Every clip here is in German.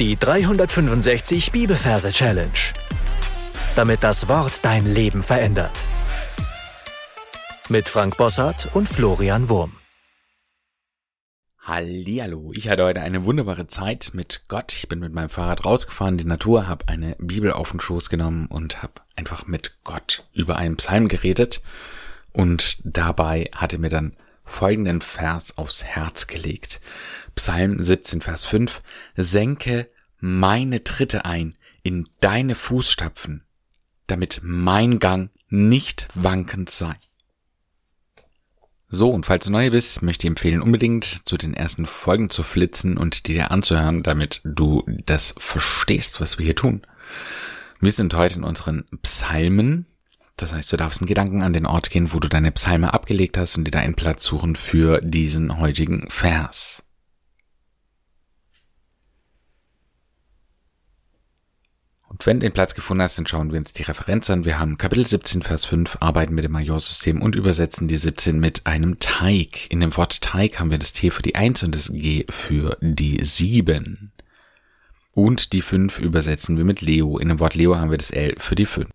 Die 365 Bibelverse Challenge. Damit das Wort dein Leben verändert. Mit Frank Bossart und Florian Wurm. Hallihallo, ich hatte heute eine wunderbare Zeit mit Gott. Ich bin mit meinem Fahrrad rausgefahren, in die Natur, habe eine Bibel auf den Schoß genommen und habe einfach mit Gott über einen Psalm geredet. Und dabei hatte mir dann folgenden Vers aufs Herz gelegt. Psalm 17, Vers 5. Senke meine Tritte ein in deine Fußstapfen, damit mein Gang nicht wankend sei. So, und falls du neu bist, möchte ich empfehlen, unbedingt zu den ersten Folgen zu flitzen und dir anzuhören, damit du das verstehst, was wir hier tun. Wir sind heute in unseren Psalmen. Das heißt, du darfst in Gedanken an den Ort gehen, wo du deine Psalme abgelegt hast und dir da einen Platz suchen für diesen heutigen Vers. Und wenn du den Platz gefunden hast, dann schauen wir uns die Referenz an. Wir haben Kapitel 17, Vers 5, arbeiten mit dem Majorsystem und übersetzen die 17 mit einem Teig. In dem Wort Teig haben wir das T für die 1 und das G für die 7. Und die 5 übersetzen wir mit Leo. In dem Wort Leo haben wir das L für die 5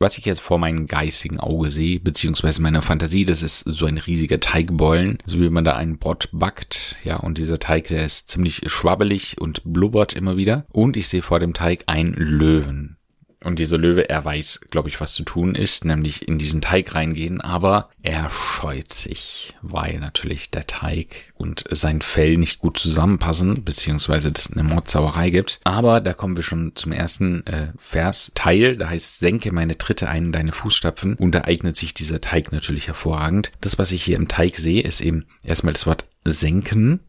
was ich jetzt vor meinem geistigen Auge sehe, beziehungsweise meiner Fantasie, das ist so ein riesiger Teigbollen, so wie man da einen Brot backt, ja, und dieser Teig, der ist ziemlich schwabbelig und blubbert immer wieder. Und ich sehe vor dem Teig einen Löwen. Und dieser Löwe, er weiß, glaube ich, was zu tun ist, nämlich in diesen Teig reingehen, aber er scheut sich, weil natürlich der Teig und sein Fell nicht gut zusammenpassen, beziehungsweise es eine Mordsauerei gibt. Aber da kommen wir schon zum ersten äh, Versteil, da heißt, senke meine Tritte ein in deine Fußstapfen und da eignet sich dieser Teig natürlich hervorragend. Das, was ich hier im Teig sehe, ist eben erstmal das Wort senken,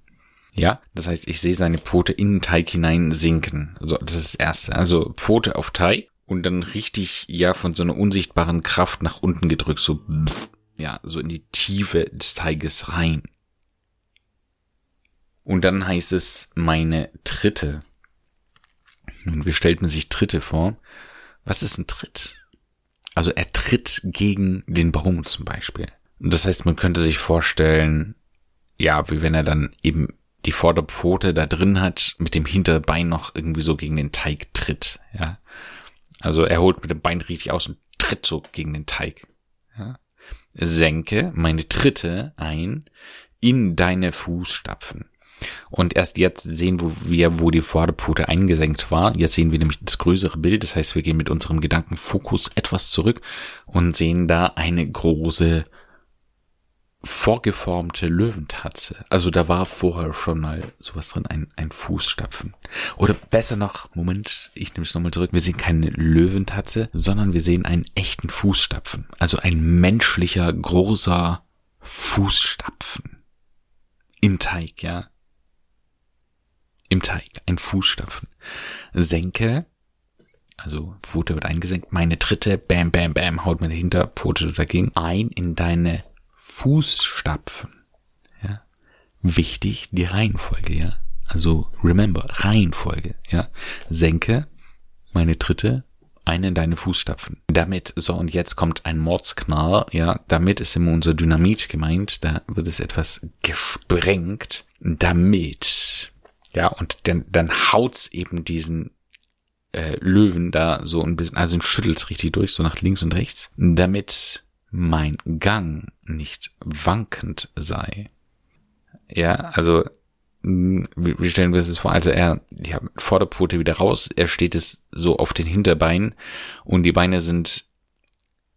ja, das heißt, ich sehe seine Pfote in den Teig hinein sinken. So, das ist das erste. Also Pfote auf Teig und dann richtig, ja, von so einer unsichtbaren Kraft nach unten gedrückt, so, ja, so in die Tiefe des Teiges rein. Und dann heißt es meine Tritte. Nun, wie stellt man sich Tritte vor? Was ist ein Tritt? Also er tritt gegen den Baum zum Beispiel. Und das heißt, man könnte sich vorstellen, ja, wie wenn er dann eben die Vorderpfote da drin hat, mit dem Hinterbein noch irgendwie so gegen den Teig tritt, ja. Also er holt mit dem Bein richtig aus und tritt so gegen den Teig. Ja. Senke meine Tritte ein in deine Fußstapfen. Und erst jetzt sehen wir, wo die Vorderpfote eingesenkt war. Jetzt sehen wir nämlich das größere Bild. Das heißt, wir gehen mit unserem Gedankenfokus etwas zurück und sehen da eine große vorgeformte Löwentatze. Also da war vorher schon mal sowas drin, ein, ein Fußstapfen. Oder besser noch, Moment, ich nehme es nochmal zurück. Wir sehen keine Löwentatze, sondern wir sehen einen echten Fußstapfen. Also ein menschlicher, großer Fußstapfen. Im Teig, ja. Im Teig, ein Fußstapfen. Senke, also Pfote wird eingesenkt, meine dritte, bam, bam, bam, haut mir dahinter, Pfote dagegen, ein in deine Fußstapfen. Ja. Wichtig die Reihenfolge, ja. Also remember, Reihenfolge, ja. Senke, meine dritte, eine in deine Fußstapfen. Damit, so und jetzt kommt ein Mordsknall, ja, damit ist immer unser Dynamit gemeint, da wird es etwas gesprengt, damit, ja, und dann, dann haut's eben diesen äh, Löwen da so ein bisschen, also schüttelt's richtig durch, so nach links und rechts, damit mein Gang nicht wankend sei. Ja, also wie stellen wir uns das vor? Also er, ja, Vorderpfote wieder raus, er steht es so auf den Hinterbeinen und die Beine sind,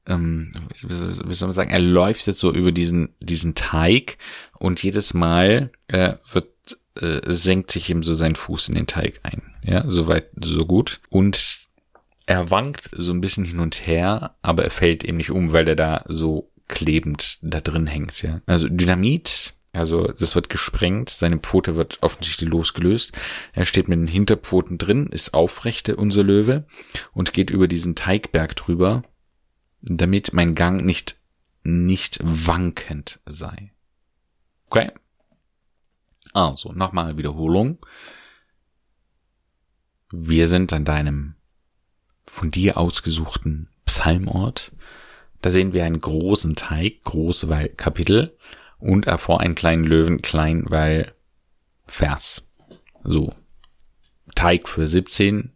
ähm, wie soll man sagen, er läuft jetzt so über diesen, diesen Teig und jedes Mal äh, wird, äh, senkt sich ihm so sein Fuß in den Teig ein. Ja, soweit, so gut. Und er wankt so ein bisschen hin und her, aber er fällt eben nicht um, weil er da so klebend da drin hängt, ja. Also Dynamit, also das wird gesprengt, seine Pfote wird offensichtlich losgelöst. Er steht mit den Hinterpfoten drin, ist aufrechte, unser Löwe, und geht über diesen Teigberg drüber, damit mein Gang nicht, nicht wankend sei. Okay. Also, nochmal Wiederholung. Wir sind an deinem von dir ausgesuchten Psalmort. Da sehen wir einen großen Teig, groß weil Kapitel und davor einen kleinen Löwen, klein weil Vers. So. Teig für 17,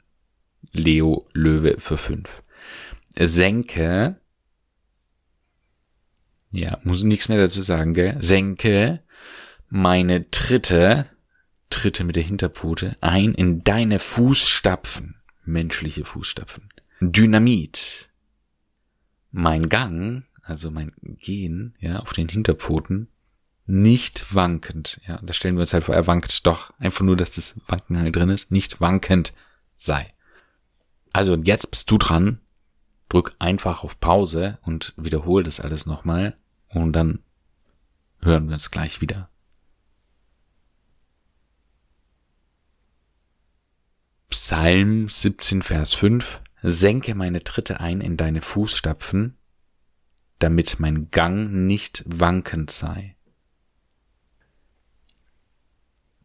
Leo Löwe für 5. Senke, ja, muss nichts mehr dazu sagen, gell? Senke meine dritte, dritte mit der Hinterpfote ein in deine Fußstapfen, menschliche Fußstapfen. Dynamit. Mein Gang, also mein Gehen, ja, auf den Hinterpfoten, nicht wankend, ja, da stellen wir uns halt vor, er wankt doch, einfach nur, dass das Wanken halt drin ist, nicht wankend sei. Also jetzt bist du dran, drück einfach auf Pause und wiederhol das alles nochmal und dann hören wir uns gleich wieder. Psalm 17, Vers 5 Senke meine Tritte ein in deine Fußstapfen, damit mein Gang nicht wankend sei.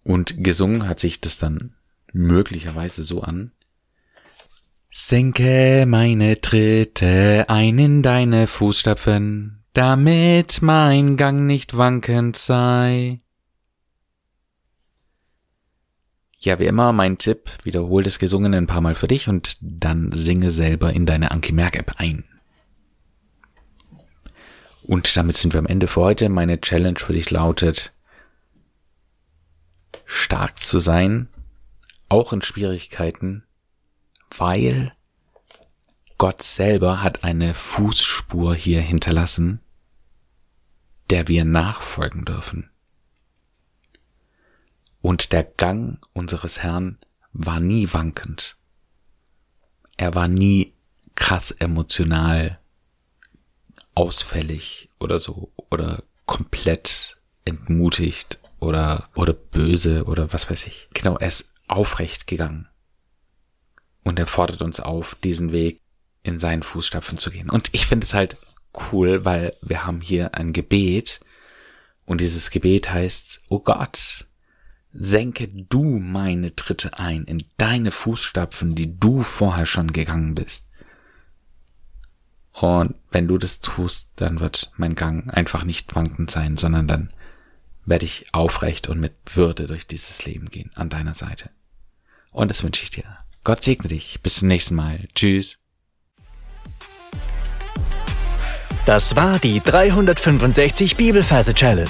Und gesungen hat sich das dann möglicherweise so an. Senke meine Tritte ein in deine Fußstapfen, damit mein Gang nicht wankend sei. Ja, wie immer mein Tipp, wiederhol das Gesungene ein paar Mal für dich und dann singe selber in deine Anki Merk App ein. Und damit sind wir am Ende für heute. Meine Challenge für dich lautet, stark zu sein, auch in Schwierigkeiten, weil Gott selber hat eine Fußspur hier hinterlassen, der wir nachfolgen dürfen. Und der Gang unseres Herrn war nie wankend. Er war nie krass emotional, ausfällig oder so, oder komplett entmutigt oder, oder böse oder was weiß ich. Genau, er ist aufrecht gegangen. Und er fordert uns auf, diesen Weg in seinen Fußstapfen zu gehen. Und ich finde es halt cool, weil wir haben hier ein Gebet und dieses Gebet heißt, oh Gott, senke du meine Tritte ein in deine Fußstapfen, die du vorher schon gegangen bist. Und wenn du das tust, dann wird mein Gang einfach nicht wankend sein, sondern dann werde ich aufrecht und mit Würde durch dieses Leben gehen an deiner Seite. Und das wünsche ich dir. Gott segne dich. Bis zum nächsten Mal. Tschüss. Das war die 365 Bibelferse Challenge.